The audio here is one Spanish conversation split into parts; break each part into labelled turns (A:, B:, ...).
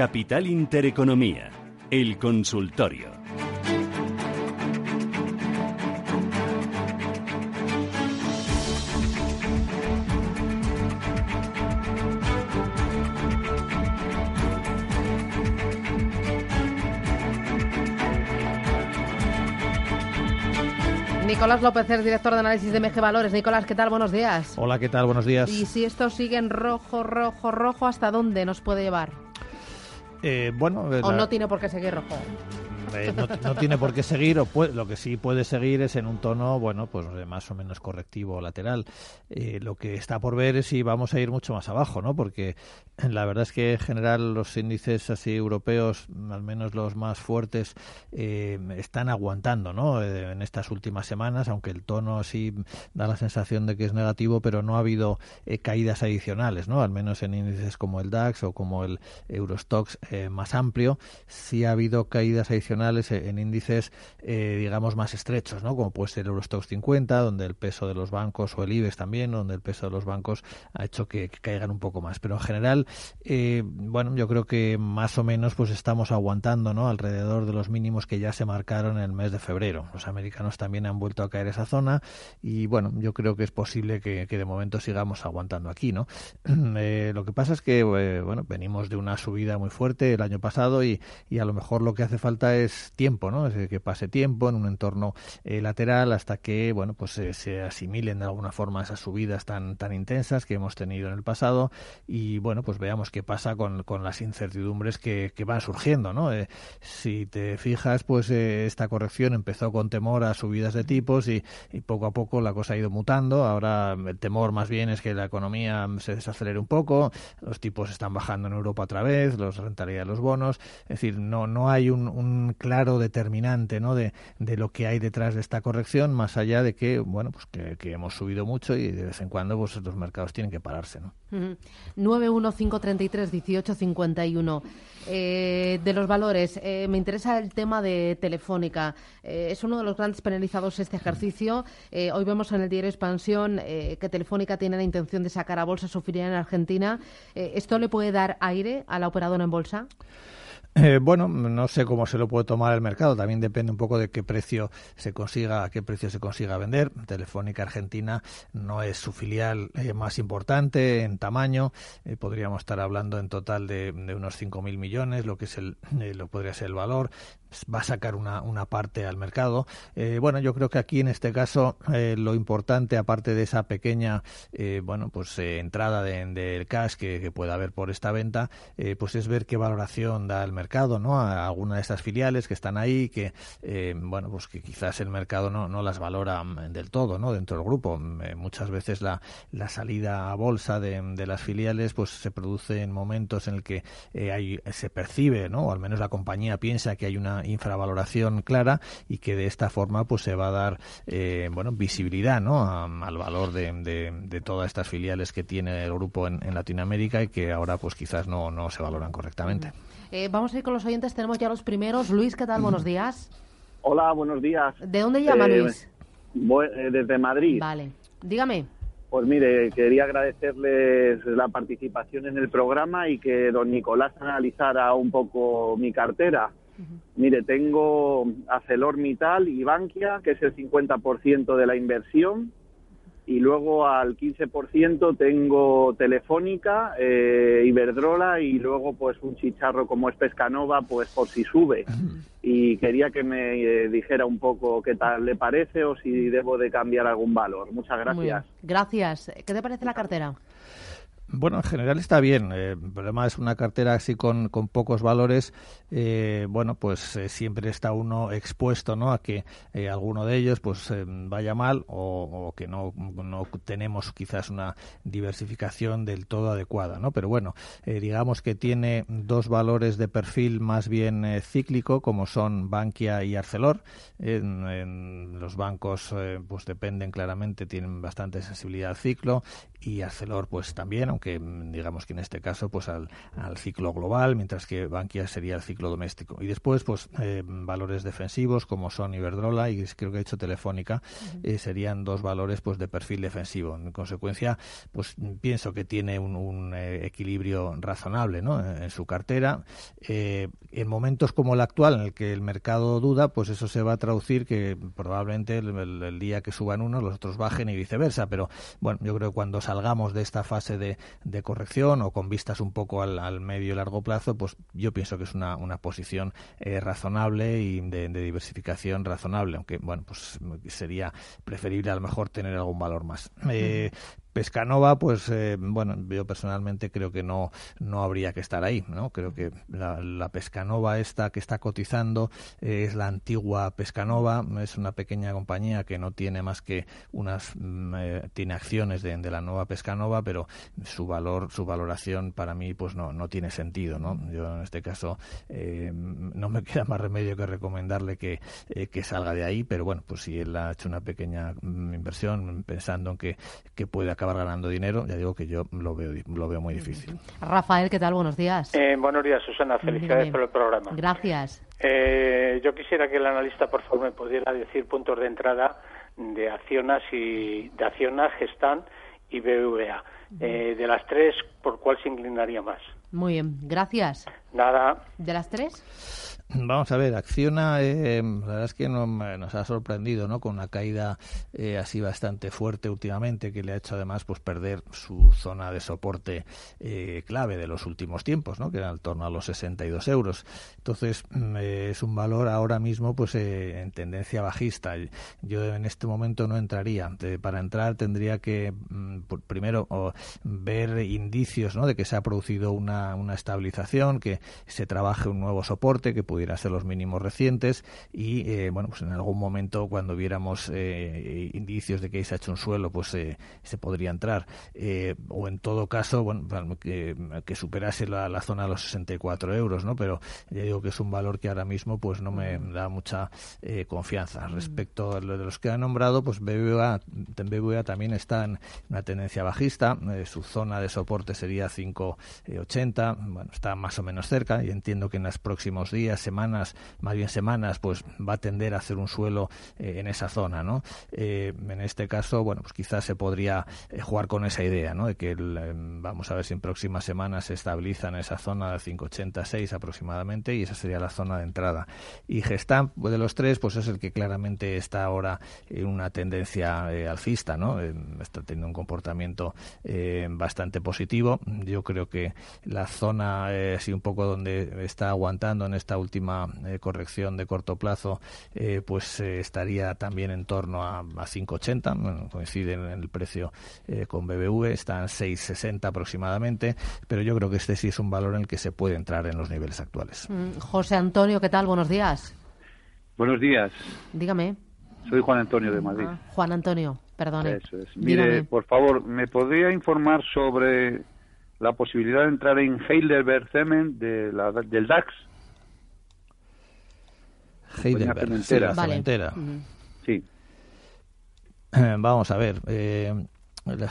A: Capital Intereconomía, el consultorio.
B: Nicolás López es director de análisis de MG Valores. Nicolás, ¿qué tal? Buenos días.
C: Hola, ¿qué tal? Buenos días.
B: Y si esto sigue en rojo, rojo, rojo, ¿hasta dónde nos puede llevar?
C: Eh, bueno,
B: o no tiene por qué seguir rojo.
C: Eh, no, tiene por qué seguir, o lo que sí puede seguir es en un tono, bueno, pues más o menos correctivo o lateral. Eh, lo que está por ver es si vamos a ir mucho más abajo, ¿no? Porque la verdad es que en general los índices así europeos, al menos los más fuertes, eh, están aguantando, ¿no? en estas últimas semanas, aunque el tono así da la sensación de que es negativo, pero no ha habido caídas adicionales, ¿no? Al menos en índices como el DAX o como el Eurostox más amplio, sí ha habido caídas adicionales eh, en índices, eh, digamos, más estrechos, ¿no? Como puede ser el Eurostox 50, donde el peso de los bancos, o el IBEX también, donde el peso de los bancos ha hecho que, caigan un poco más. Pero en general, eh, bueno, yo creo que más o menos pues estamos aguantando, ¿no? Alrededor de los mínimos que ya se marcaron en el mes de febrero. Los americanos también han vuelto a caer esa zona y, bueno, yo creo que es posible que, de momento sigamos aguantando aquí, ¿no? lo que pasa es que, bueno, venimos de una subida muy fuerte el año pasado y, y a lo mejor lo que hace falta es tiempo, ¿no? Es que pase tiempo en un entorno eh, lateral hasta que, bueno, pues eh, se asimilen de alguna forma esas subidas tan, tan intensas que hemos tenido en el pasado y, bueno, pues veamos qué pasa con, con las incertidumbres que, que van surgiendo, ¿no? Eh, si te fijas, pues esta corrección empezó con temor a subidas de tipos y, y, poco a poco la cosa ha ido mutando. Ahora el temor más bien es que la economía se desacelere un poco, los tipos están bajando en Europa otra vez, los rentabilidad de los bonos, es decir, no, no hay un claro determinante ¿no? de, de, lo que hay detrás de esta corrección, más allá de que, bueno, pues que, hemos subido mucho y de vez en cuando pues, los mercados tienen que pararse. ¿no?
B: Uh 915331851. Eh, de los valores, eh, me interesa el tema de Telefónica. Eh, es uno de los grandes penalizados este ejercicio. Eh, hoy vemos en el diario Expansión que Telefónica tiene la intención de sacar a bolsa su filial en Argentina. ¿Esto le puede dar aire a la operadora en bolsa?
C: Eh, bueno, no sé cómo se lo puede tomar el mercado. También depende un poco de qué precio se consiga, a qué precio se consiga vender. Telefónica Argentina no es su filial eh, más importante en tamaño. Eh, podríamos estar hablando en total de, de unos 5.000 millones, lo que es el, lo podría ser el valor va a sacar una, una parte al mercado. Eh, bueno, yo creo que aquí en este caso eh, lo importante, aparte de esa pequeña eh, bueno, pues entrada del de, cash que, pueda haber por esta venta, pues es ver qué valoración da el mercado, ¿no? A alguna de estas filiales que están ahí, que bueno, pues que quizás el mercado no, no las valora mm, del todo, ¿no? Dentro del grupo. muchas veces la, la salida a bolsa de, de, las filiales, pues se produce en momentos en el que hay, se percibe, ¿no? O al menos la compañía piensa que hay una infravaloración clara y que de esta forma pues se va a dar eh, bueno visibilidad ¿no? al valor de, de, todas estas filiales que tiene el grupo en, Latinoamérica y que ahora pues quizás no, no se valoran correctamente.
B: Eh, vamos a ir con los oyentes, tenemos ya los primeros. Luis, ¿qué tal? Buenos días.
D: Hola, buenos días.
B: ¿De dónde llama eh, Luis?
D: desde Madrid.
B: Vale, dígame.
D: Pues mire, quería agradecerles la participación en el programa y que don Nicolás analizara un poco mi cartera. Mire, tengo ArcelorMittal y Bankia, que es el 50% de la inversión, y luego al 15% tengo Telefónica, eh, Iberdrola y luego pues un chicharro como es Pescanova, pues por si sube. Y quería que me eh, dijera un poco qué tal le parece o si debo de cambiar algún valor. Muchas gracias.
B: Gracias. ¿Qué te parece la cartera?
C: Bueno, en general está bien. Eh, el es una cartera así con, con pocos valores. Eh, bueno, pues eh, siempre está uno expuesto ¿no? a que alguno de ellos pues vaya mal o, que no, no, tenemos quizás una diversificación del todo adecuada. ¿no? Pero bueno, digamos que tiene dos valores de perfil más bien cíclico, como son Bankia y Arcelor. En, los bancos pues dependen claramente, tienen bastante sensibilidad al ciclo y Arcelor pues también, aunque digamos que en este caso pues al, ciclo global, mientras que Bankia sería el ciclo doméstico. Y después pues eh, valores defensivos como son Iberdrola y creo que ha hecho Telefónica eh, serían dos valores pues de perfil defensivo. En consecuencia pues pienso que tiene un, equilibrio razonable ¿no? en, su cartera. en momentos como el actual en el que el mercado duda pues eso se va a traducir que probablemente el, día que suban unos los otros bajen y viceversa. Pero bueno, yo creo que cuando salgamos de esta fase de, corrección o con vistas un poco al, medio y largo plazo, pues yo pienso que es una, una posición eh, razonable y de, diversificación razonable, aunque bueno, pues sería preferible a lo mejor tener algún valor más. Eh, Pescanova, pues eh, bueno, yo personalmente creo que no, no habría que estar ahí, ¿no? Creo que la, Pescanova esta que está cotizando es la antigua Pescanova, es una pequeña compañía que no tiene más que unas, mm, eh, tiene acciones de, la nueva Pescanova, pero su valor, su valoración para mí pues no, no tiene sentido, ¿no? Yo en este caso eh, no me queda más remedio que recomendarle que, que salga de ahí, pero bueno, pues si él ha hecho una pequeña mm, inversión pensando en que, que puede acabar ganando dinero, ya digo que yo lo veo, lo veo muy difícil.
B: Rafael, ¿qué tal? Buenos días.
E: Eh, buenos días, Susana. Felicidades por el programa.
B: Gracias.
E: Eh, yo quisiera que el analista, por favor, me pudiera decir puntos de entrada de Accionas y de Accionas, Gestan y BVA. Eh, de las tres, ¿por cuál se inclinaría más?
B: Muy bien, gracias.
E: Nada.
B: ¿De las tres?
C: Vamos a ver, Acciona, eh, la verdad es que nos ha sorprendido, ¿no? Con una caída eh, así bastante fuerte últimamente, que le ha hecho además pues perder su zona de soporte eh, clave de los últimos tiempos, ¿no? Que era en torno a los 62 euros. Entonces mm, es un valor ahora mismo pues en tendencia bajista. Yo en este momento no entraría. para entrar tendría que mm, primero ver indicios, ¿no? De que se ha producido una, una estabilización, que se trabaje un nuevo soporte, que pudiera pudiera ser los mínimos recientes y eh, bueno pues en algún momento cuando viéramos eh, indicios de que se ha hecho un suelo pues eh, se podría entrar. O en todo caso bueno que, superase la, zona de los 64 euros no pero ya digo que es un valor que ahora mismo pues no me da mucha confianza. Respecto a lo de los que ha nombrado pues BBVA, BBVA también está en una tendencia bajista su zona de soporte sería 5.80 bueno está más o menos cerca y entiendo que en los próximos días semanas, más bien semanas, pues va a tender a hacer un suelo eh, en esa zona, ¿no? Eh, en este caso, bueno, pues quizás se podría eh, jugar con esa idea, ¿no? De que vamos a ver si en próximas semanas se estabiliza en esa zona de 586 aproximadamente y esa sería la zona de entrada. Y Gestamp, de los tres, pues es el que claramente está ahora en una tendencia alcista, ¿no? está teniendo un comportamiento bastante positivo. Yo creo que la zona, es un poco donde está aguantando en esta última eh, corrección de corto plazo, eh, pues eh, estaría también en torno a, a 5,80, coincide en el precio con BBV, está en 6,60 aproximadamente, pero yo creo que este sí es un valor en el que se puede entrar en los niveles actuales.
B: Mm, José Antonio, ¿qué tal? Buenos días.
F: Buenos días.
B: Dígame.
F: Soy Juan Antonio de Madrid. Ah,
B: Juan Antonio, perdone.
F: Eso es. Mire, por favor, ¿me podría informar sobre la posibilidad de entrar en Heidelberg Cement de la, del DAX?
C: Heidelberg, cementera.
F: Sí.
C: Eh, vamos a ver. Eh,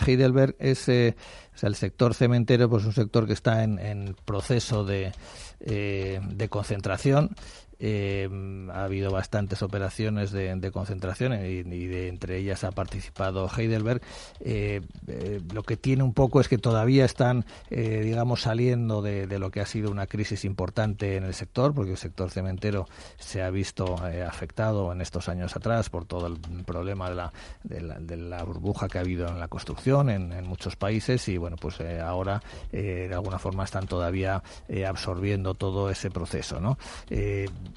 C: Heidelberg es eh, el sector cementero, pues un sector que está en, proceso de, eh, de concentración eh, ha habido bastantes operaciones de, concentración y, de, entre ellas ha participado Heidelberg. Eh, eh, lo que tiene un poco es que todavía están, digamos, saliendo de, lo que ha sido una crisis importante en el sector, porque el sector cementero se ha visto afectado en estos años atrás por todo el problema de la, de la, burbuja que ha habido en la construcción en, en muchos países y, bueno, pues ahora de alguna forma están todavía absorbiendo todo ese proceso, ¿no?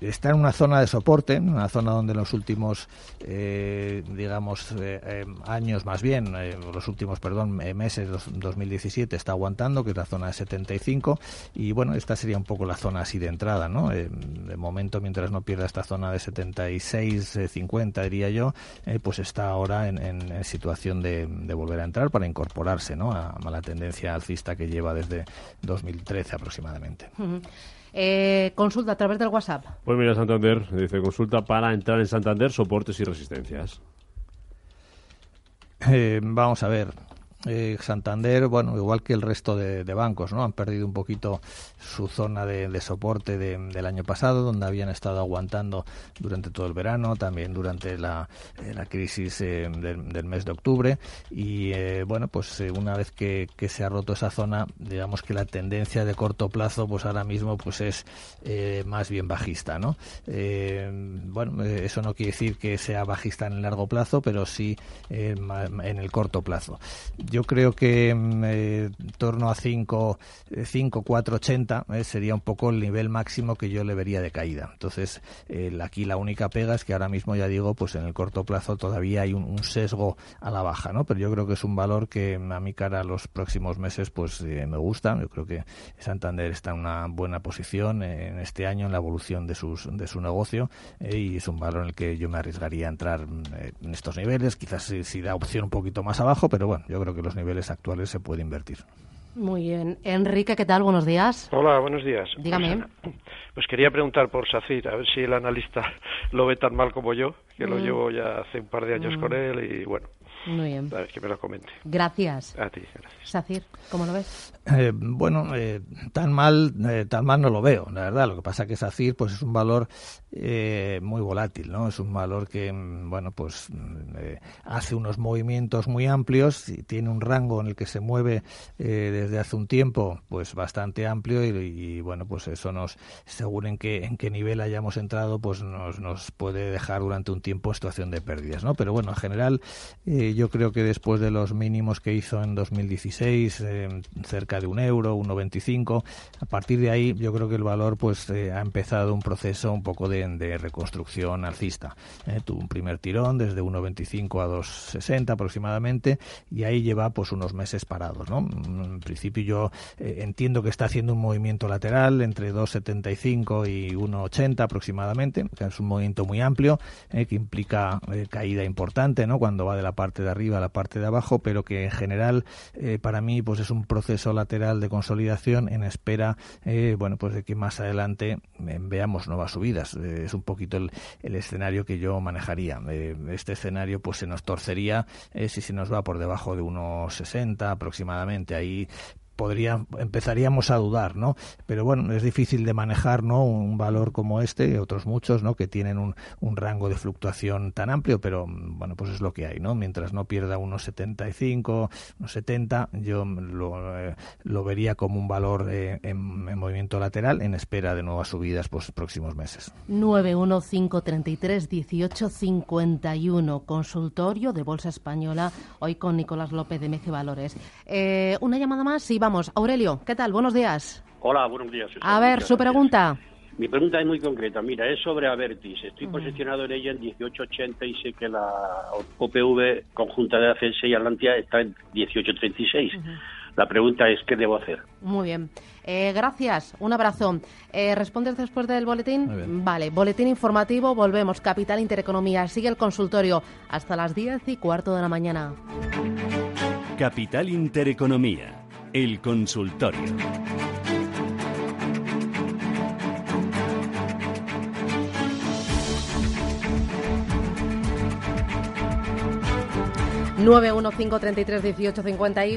C: Está en una zona de soporte, en una zona donde en los últimos, eh, digamos, eh, eh, años más bien, los últimos, perdón, meses, 2017, está aguantando, que es la zona de 75, y bueno, esta sería un poco la zona así de entrada, ¿no? de momento, mientras no pierda esta zona de 76, 50, diría yo, pues está ahora en, situación de, volver a entrar para incorporarse, ¿no? A, la tendencia alcista que lleva desde 2013 aproximadamente.
B: Eh, consulta a través del WhatsApp.
G: Pues mira, Santander dice consulta para entrar en Santander, soportes y resistencias.
C: Eh, vamos a ver. Eh, Santander, bueno, igual que el resto de, bancos, ¿no? Han perdido un poquito su zona de, soporte del año pasado, donde habían estado aguantando durante todo el verano, también durante la, eh, crisis eh, del, mes de octubre. Y bueno, pues una vez que, se ha roto esa zona, digamos que la tendencia de corto plazo, pues ahora mismo, pues es más bien bajista, ¿no? bueno, eso no quiere decir que sea bajista en el largo plazo, pero sí en el corto plazo yo creo que en eh, torno a 5, 5 4, 80 sería un poco el nivel máximo que yo le vería de caída. Entonces, aquí la única pega es que ahora mismo, ya digo, pues en el corto plazo todavía hay un, sesgo a la baja, ¿no? Pero yo creo que es un valor que a mi cara los próximos meses, pues eh, me gusta. Yo creo que Santander está en una buena posición en este año en la evolución de, sus, de su negocio eh, y es un valor en el que yo me arriesgaría a entrar en estos niveles. Quizás si da opción un poquito más abajo, pero bueno, yo creo que los niveles actuales se puede invertir.
B: Muy bien. Enrique, ¿qué tal? Buenos días.
H: Hola, buenos días.
B: Dígame.
H: Pues, pues quería preguntar por SACIR, a ver si el analista lo ve tan mal como yo, que lo mm. llevo ya hace un par de años con mm. él y bueno,
B: muy bien.
H: A ver, que me lo comente.
B: Gracias.
H: A ti, gracias.
B: Sacir, ¿cómo lo ves?
C: Eh, bueno, eh, tan mal eh, tan mal no lo veo, la verdad. Lo que pasa que Sacir pues, es un valor muy volátil, ¿no? Es un valor que, mm, bueno, pues mm, hace unos movimientos muy amplios y tiene un rango en el que se mueve desde hace un tiempo pues bastante amplio y, bueno, pues eso nos, según en qué, en qué nivel hayamos entrado, pues nos, nos puede dejar durante un tiempo situación de pérdidas, ¿no? Pero bueno, en general yo creo que después de los mínimos que hizo en 2016, eh, de un euro, 1,25, a partir de ahí yo creo que el valor pues eh, ha empezado un proceso un poco de, reconstrucción alcista. Eh, tuvo un primer tirón desde 1,25 a 2,60 aproximadamente y ahí lleva pues unos meses parados. ¿no? En principio yo entiendo que está haciendo un movimiento lateral entre 2,75 y 1,80 aproximadamente, que es un movimiento muy amplio que implica caída importante ¿no? cuando va de la parte de arriba a la parte de abajo, pero que en general eh, para mí pues es un proceso lateral de consolidación en espera eh, bueno pues de que más adelante eh, veamos nuevas subidas. es un poquito el, el, escenario que yo manejaría. este escenario pues se nos torcería si se nos va por debajo de unos 60 aproximadamente. Ahí podría empezaríamos a dudar, ¿no? Pero bueno, es difícil de manejar, ¿no? Un valor como este y otros muchos, ¿no? Que tienen un, un, rango de fluctuación tan amplio, pero bueno, pues es lo que hay, ¿no? Mientras no pierda unos 75, unos 70, yo lo, eh, lo vería como un valor eh, en, en, movimiento lateral en espera de nuevas subidas pues próximos meses.
B: 915331851 consultorio de Bolsa Española hoy con Nicolás López de MG Valores. Eh, una llamada más y vamos. Aurelio, ¿qué tal? Buenos días.
I: Hola, buenos días.
B: A ver, su pregunta.
I: Mi pregunta es muy concreta. Mira, es sobre Avertis. Estoy posicionado en ella en 1880 y sé que la OPV conjunta de ACS y Atlantia está en 1836. La pregunta es, ¿qué debo hacer?
B: Muy bien. Eh, gracias. Un abrazo. Eh, ¿Respondes después del boletín? Vale. Boletín informativo. Volvemos. Capital Intereconomía. Sigue el consultorio hasta las 10 y cuarto de la mañana.
A: Capital Intereconomía el consultorio.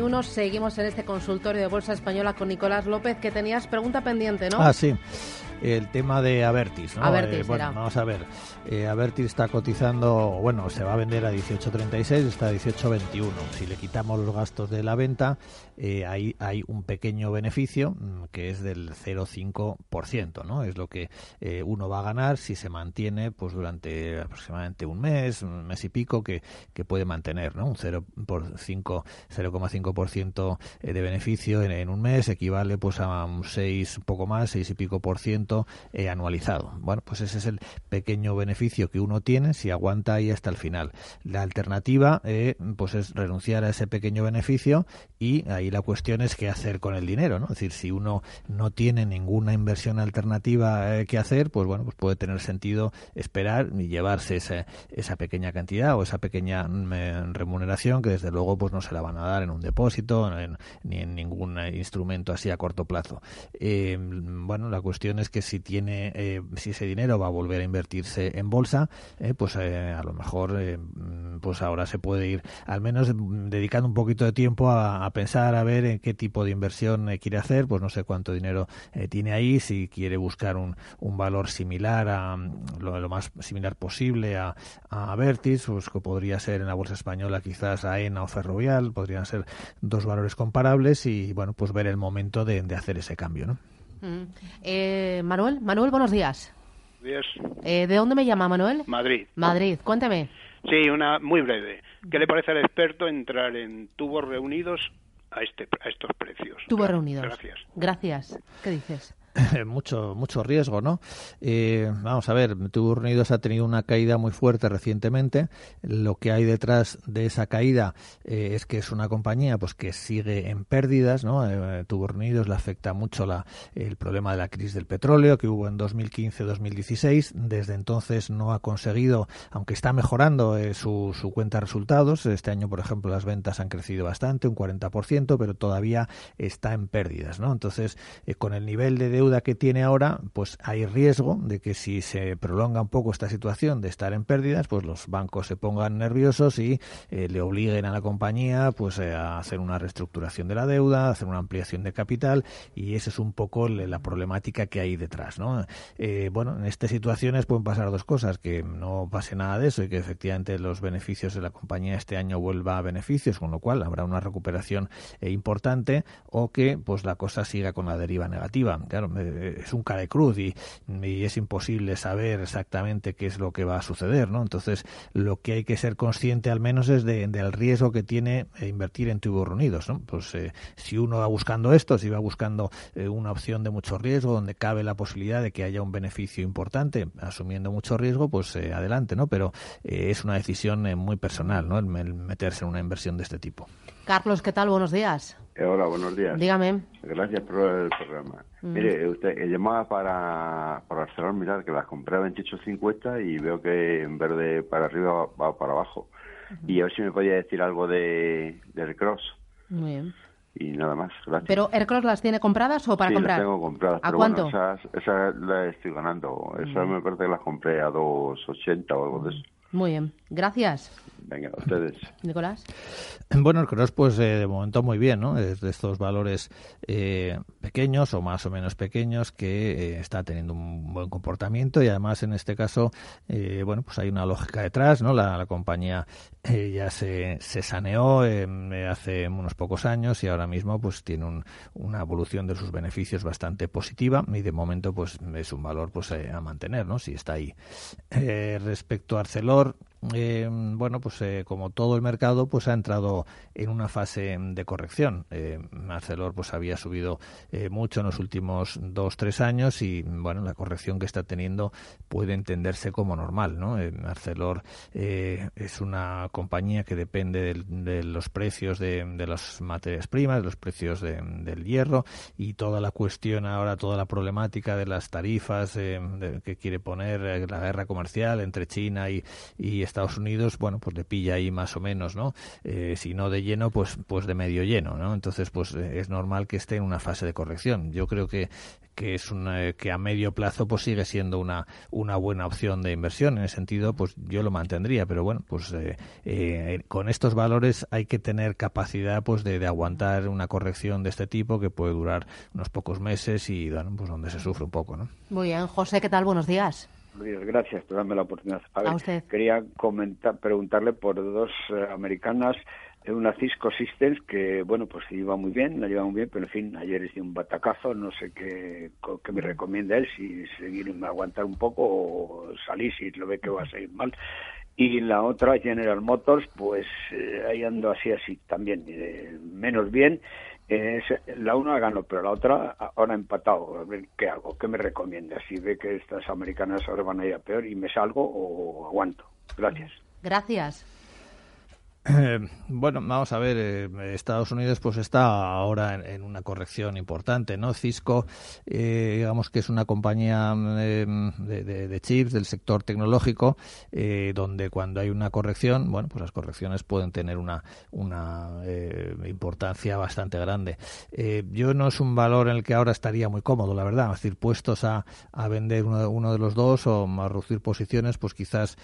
B: uno Seguimos en este consultorio de Bolsa Española con Nicolás López, que tenías pregunta pendiente, ¿no?
C: Ah, sí el tema de Avertis.
B: ¿no? Avertis,
C: eh, bueno, vamos a ver. Eh, Avertis está cotizando, bueno, se va a vender a 18.36, está a 18.21. Si le quitamos los gastos de la venta, eh, ahí hay un pequeño beneficio mm, que es del 0,5%, ¿no? Es lo que eh, uno va a ganar si se mantiene pues durante aproximadamente un mes, un mes y pico que, que puede mantener, ¿no? Un 0,5% de beneficio en, en, un mes equivale pues a un 6, un poco más, 6 y pico por ciento anualizado. Bueno, pues ese es el pequeño beneficio que uno tiene si aguanta ahí hasta el final. La alternativa eh, pues es renunciar a ese pequeño beneficio y ahí la cuestión es qué hacer con el dinero, ¿no? Es decir, si uno no tiene ninguna inversión alternativa eh, que hacer, pues bueno, pues puede tener sentido esperar y llevarse esa, esa pequeña cantidad o esa pequeña mm, remuneración que desde luego pues no se la van a dar en un depósito ni en ningún instrumento así a corto plazo. Eh, bueno, la cuestión es que si tiene, eh, si ese dinero va a volver a invertirse en bolsa, eh, pues a lo mejor, mm, pues ahora se puede ir, al menos dedicando un poquito de tiempo a, pensar a ver en qué tipo de inversión quiere hacer, pues no sé cuánto dinero tiene ahí, si quiere buscar un, un valor similar a mm, lo, más similar posible a, a Vertis, pues que podría ser en la bolsa española quizás AENA o Ferrovial, podrían ser dos valores comparables y bueno, pues ver el momento de, hacer ese cambio, ¿no?
B: Mm. Eh, Manuel, Manuel, buenos días.
J: Días.
B: Eh, ¿De dónde me llama Manuel?
J: Madrid.
B: Madrid, cuénteme.
J: Sí, una muy breve. ¿Qué le parece al experto entrar en tubos reunidos a, este, a estos precios?
B: Tubos reunidos.
J: Gracias.
B: Gracias. ¿Qué dices?
C: mucho mucho riesgo, ¿no? Eh, vamos a ver, Tubos Unidos ha tenido una caída muy fuerte recientemente. Lo que hay detrás de esa caída eh, es que es una compañía pues que sigue en pérdidas, ¿no? Eh, Unidos le afecta mucho la, el problema de la crisis del petróleo que hubo en 2015-2016. Desde entonces no ha conseguido, aunque está mejorando eh, su, su cuenta de resultados. Este año, por ejemplo, las ventas han crecido bastante, un 40%, pero todavía está en pérdidas, ¿no? Entonces, con el nivel de deuda que tiene ahora, pues hay riesgo de que si se prolonga un poco esta situación de estar en pérdidas, pues los bancos se pongan nerviosos y eh, le obliguen a la compañía pues eh, a hacer una reestructuración de la deuda, a hacer una ampliación de capital y esa es un poco la problemática que hay detrás, ¿no? Eh, bueno, en estas situaciones pueden pasar dos cosas, que no pase nada de eso y que efectivamente los beneficios de la compañía este año vuelva a beneficios, con lo cual habrá una recuperación importante o que pues la cosa siga con la deriva negativa. Claro, es un cara de cruz y, es imposible saber exactamente qué es lo que va a suceder, ¿no? Entonces, lo que hay que ser consciente al menos es de, del riesgo que tiene eh, invertir en tubos reunidos, ¿no? Pues eh, si uno va buscando esto, si va buscando eh, una opción de mucho riesgo, donde cabe la posibilidad de que haya un beneficio importante, asumiendo mucho riesgo, pues adelante, ¿no? Pero es una decisión muy personal, ¿no? el meterse en una inversión de este tipo.
B: Carlos, ¿qué tal? Buenos días.
K: Eh, hola, buenos días.
B: Dígame.
K: Gracias por el programa. Mm. Mire, usted eh, llamaba para, para ArcelorMittal, que las compré a 28.50 y veo que en verde para arriba va para abajo. Y a ver si me podía decir algo de, de Aircross.
B: Muy bien.
K: Y nada más, gracias.
B: ¿Pero Aircross las tiene compradas o para
K: sí,
B: comprar?
K: las tengo compradas.
B: ¿A
K: pero
B: cuánto?
K: Bueno, esas, las estoy ganando. Esas me parece que las compré a 2.80 o algo de eso.
B: Muy bien, gracias.
K: Venga, ustedes.
B: Nicolás.
C: Bueno, el Cross, pues eh, de momento muy bien, ¿no? Es de estos valores eh, pequeños o más o menos pequeños que eh, está teniendo un buen comportamiento y además en este caso, bueno, pues hay una lógica detrás, ¿no? La, compañía ya se, se saneó hace unos pocos años y ahora mismo pues tiene una evolución de sus beneficios bastante positiva y de momento pues es un valor pues a mantener, ¿no? Si está ahí. respecto a Arcelor, Señor eh, bueno, pues eh, como todo el mercado, pues ha entrado en una fase de corrección. Eh, Arcelor pues había subido eh, mucho en los últimos dos, tres años y bueno, la corrección que está teniendo puede entenderse como normal, ¿no? Arcelor es una compañía que depende de los precios de, las materias primas, de los precios del hierro y toda la cuestión ahora, toda la problemática de las tarifas que quiere poner la guerra comercial entre China y, y Estados Unidos, bueno, pues le pilla ahí más o menos, ¿no? Eh, si no de lleno, pues, pues de medio lleno, ¿no? Entonces, pues eh, es normal que esté en una fase de corrección. Yo creo que que es una, que a medio plazo pues sigue siendo una, una buena opción de inversión en ese sentido pues yo lo mantendría pero bueno pues eh, con estos valores hay que tener capacidad pues de, de, aguantar una corrección de este tipo que puede durar unos pocos meses y bueno pues donde se sufre un poco no
B: muy bien José qué tal buenos días
L: Gracias por darme la oportunidad.
B: A, usted.
L: Quería comentar, preguntarle por dos eh, americanas, eh, una Cisco Systems que, bueno, pues iba muy bien, la lleva muy bien, pero en fin, ayer hice un batacazo, no sé qué, qué me recomienda él, si seguir, aguantar un poco o salir si lo ve que va a salir mal. Y la otra, General Motors, pues eh, ahí ando así, así también, menos bien es, la una ganó, pero la otra ahora ha empatado. A ver qué hago, qué me recomienda. Si ve que estas americanas ahora van a ir a peor y me salgo o aguanto. Gracias.
B: Gracias.
C: Bueno, vamos a ver, eh, Estados Unidos pues está ahora en, una corrección importante, ¿no? Cisco, eh, digamos que es una compañía em, de, chips del sector tecnológico, eh, donde cuando hay una corrección, bueno, pues las correcciones pueden tener una, una importancia bastante grande. yo no es un valor en el que ahora estaría muy cómodo, la verdad, es decir, puestos a, vender uno, uno, de los dos o a reducir posiciones, pues quizás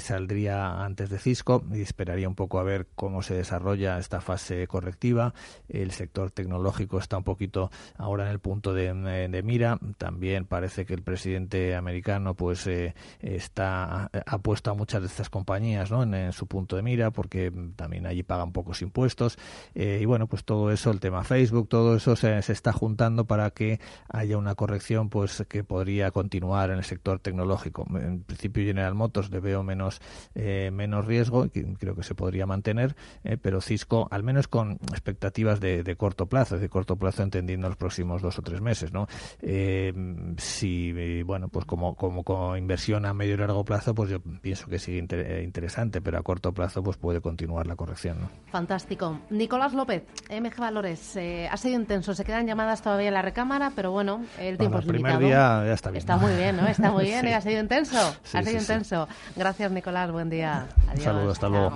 C: saldría antes de Cisco y esperaría un poco a ver cómo se desarrolla esta fase correctiva. El sector tecnológico está un poquito ahora en el punto de, mira. También parece que el presidente americano pues eh, está ha puesto a muchas de estas compañías ¿no? en, su punto de mira porque también allí pagan pocos impuestos. Eh, y bueno, pues todo eso, el tema Facebook, todo eso se, está juntando para que haya una corrección pues que podría continuar en el sector tecnológico. En principio General Motors le veo menos, eh, menos riesgo creo que se podría mantener, eh, pero Cisco, al menos con expectativas de, corto plazo, de corto plazo entendiendo los próximos dos o tres meses, ¿no? Eh, si, eh, bueno, pues como, como, inversión a medio y largo plazo, pues yo pienso que sigue interesante, pero a corto plazo, pues puede continuar la corrección, ¿no?
B: Fantástico. Nicolás López, MG Valores, ha sido intenso, se quedan llamadas todavía en la recámara, pero bueno, el tiempo es
C: el
B: primer
C: día ya está bien.
B: Está muy bien, ¿no? Está muy bien, ha sido intenso, ha sido intenso. Gracias, Nicolás, buen día.
C: Adiós. Un saludo, hasta luego.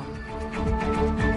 M: Música